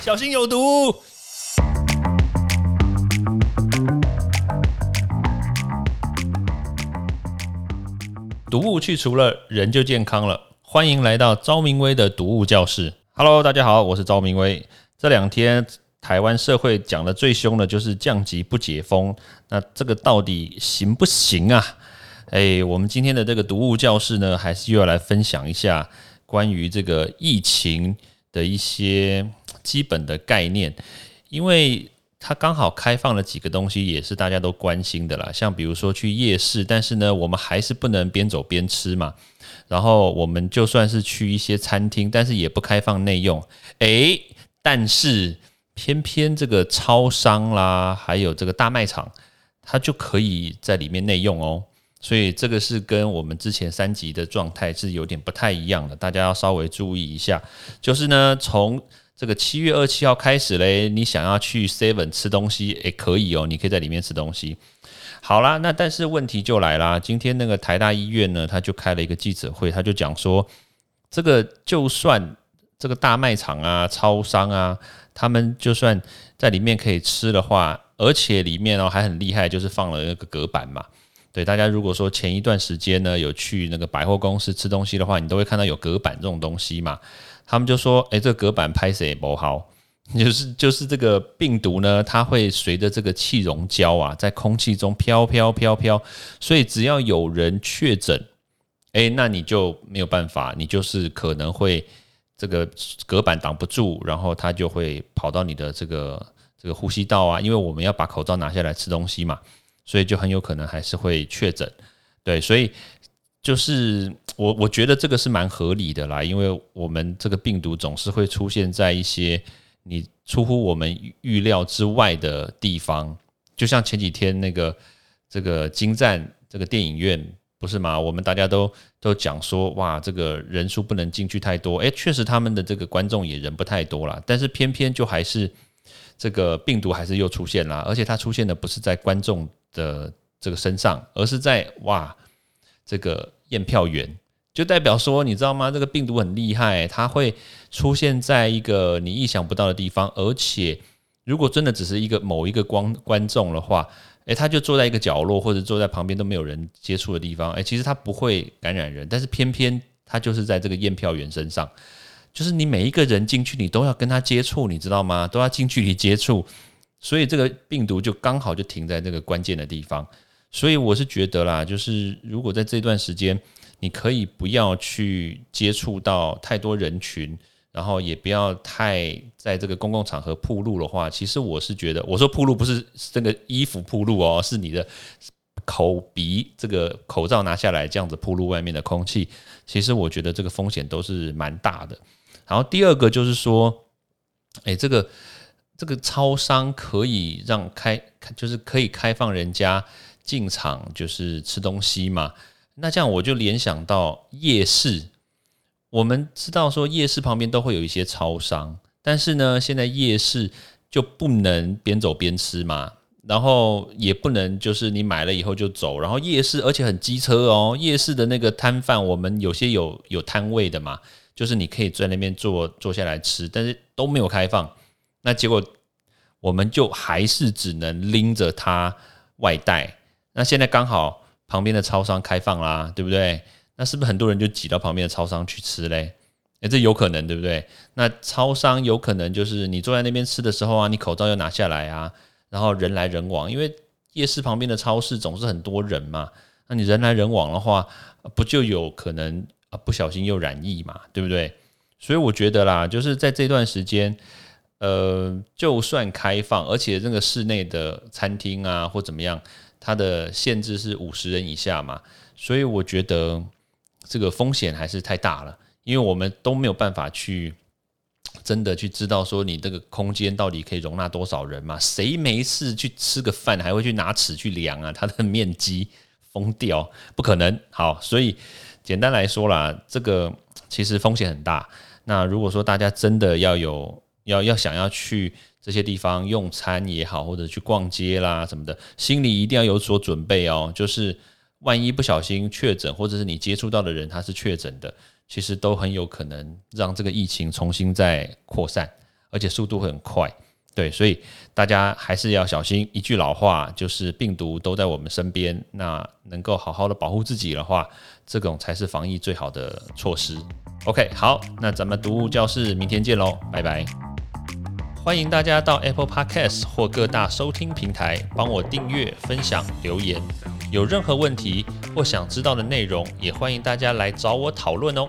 小心有毒。毒物去除了，人就健康了。欢迎来到昭明威的毒物教室。Hello，大家好，我是昭明威。这两天台湾社会讲的最凶的就是降级不解封，那这个到底行不行啊？哎，我们今天的这个毒物教室呢，还是又要来分享一下关于这个疫情的一些基本的概念，因为。它刚好开放了几个东西，也是大家都关心的啦。像比如说去夜市，但是呢，我们还是不能边走边吃嘛。然后我们就算是去一些餐厅，但是也不开放内用。诶，但是偏偏这个超商啦，还有这个大卖场，它就可以在里面内用哦。所以这个是跟我们之前三级的状态是有点不太一样的，大家要稍微注意一下。就是呢，从这个七月二七号开始嘞，你想要去 Seven 吃东西，也可以哦，你可以在里面吃东西。好啦，那但是问题就来啦，今天那个台大医院呢，他就开了一个记者会，他就讲说，这个就算这个大卖场啊、超商啊，他们就算在里面可以吃的话，而且里面哦还很厉害，就是放了那个隔板嘛。对大家如果说前一段时间呢有去那个百货公司吃东西的话，你都会看到有隔板这种东西嘛。他们就说：“哎，这个隔板拍谁不好？就是就是这个病毒呢，它会随着这个气溶胶啊，在空气中飘飘飘飘，所以只要有人确诊，哎，那你就没有办法，你就是可能会这个隔板挡不住，然后它就会跑到你的这个这个呼吸道啊，因为我们要把口罩拿下来吃东西嘛，所以就很有可能还是会确诊。对，所以。”就是我我觉得这个是蛮合理的啦，因为我们这个病毒总是会出现在一些你出乎我们预料之外的地方，就像前几天那个这个金站这个电影院不是吗？我们大家都都讲说哇，这个人数不能进去太多，诶，确实他们的这个观众也人不太多了，但是偏偏就还是这个病毒还是又出现了，而且它出现的不是在观众的这个身上，而是在哇这个。验票员就代表说，你知道吗？这个病毒很厉害，它会出现在一个你意想不到的地方，而且如果真的只是一个某一个光观众的话，诶，他就坐在一个角落或者坐在旁边都没有人接触的地方，诶，其实他不会感染人，但是偏偏他就是在这个验票员身上，就是你每一个人进去，你都要跟他接触，你知道吗？都要近距离接触，所以这个病毒就刚好就停在这个关键的地方。所以我是觉得啦，就是如果在这段时间，你可以不要去接触到太多人群，然后也不要太在这个公共场合铺路的话，其实我是觉得，我说铺路不是这个衣服铺路哦，是你的口鼻这个口罩拿下来这样子铺路外面的空气，其实我觉得这个风险都是蛮大的。然后第二个就是说，哎，这个这个超商可以让开，就是可以开放人家。进场就是吃东西嘛，那这样我就联想到夜市。我们知道说夜市旁边都会有一些超商，但是呢，现在夜市就不能边走边吃嘛，然后也不能就是你买了以后就走，然后夜市而且很机车哦，夜市的那个摊贩，我们有些有有摊位的嘛，就是你可以在那边坐坐下来吃，但是都没有开放，那结果我们就还是只能拎着它外带。那现在刚好旁边的超商开放啦，对不对？那是不是很多人就挤到旁边的超商去吃嘞？诶，这有可能，对不对？那超商有可能就是你坐在那边吃的时候啊，你口罩要拿下来啊，然后人来人往，因为夜市旁边的超市总是很多人嘛，那你人来人往的话，不就有可能啊不小心又染疫嘛，对不对？所以我觉得啦，就是在这段时间，呃，就算开放，而且那个室内的餐厅啊或怎么样。它的限制是五十人以下嘛，所以我觉得这个风险还是太大了，因为我们都没有办法去真的去知道说你这个空间到底可以容纳多少人嘛？谁没事去吃个饭还会去拿尺去量啊？它的面积疯掉，不可能。好，所以简单来说啦，这个其实风险很大。那如果说大家真的要有要要想要去。这些地方用餐也好，或者去逛街啦什么的，心里一定要有所准备哦。就是万一不小心确诊，或者是你接触到的人他是确诊的，其实都很有可能让这个疫情重新再扩散而且速度会很快。对，所以大家还是要小心。一句老话就是病毒都在我们身边，那能够好好的保护自己的话，这种才是防疫最好的措施。OK，好，那咱们读物教室明天见喽，拜拜。欢迎大家到 Apple Podcast 或各大收听平台帮我订阅、分享、留言。有任何问题或想知道的内容，也欢迎大家来找我讨论哦。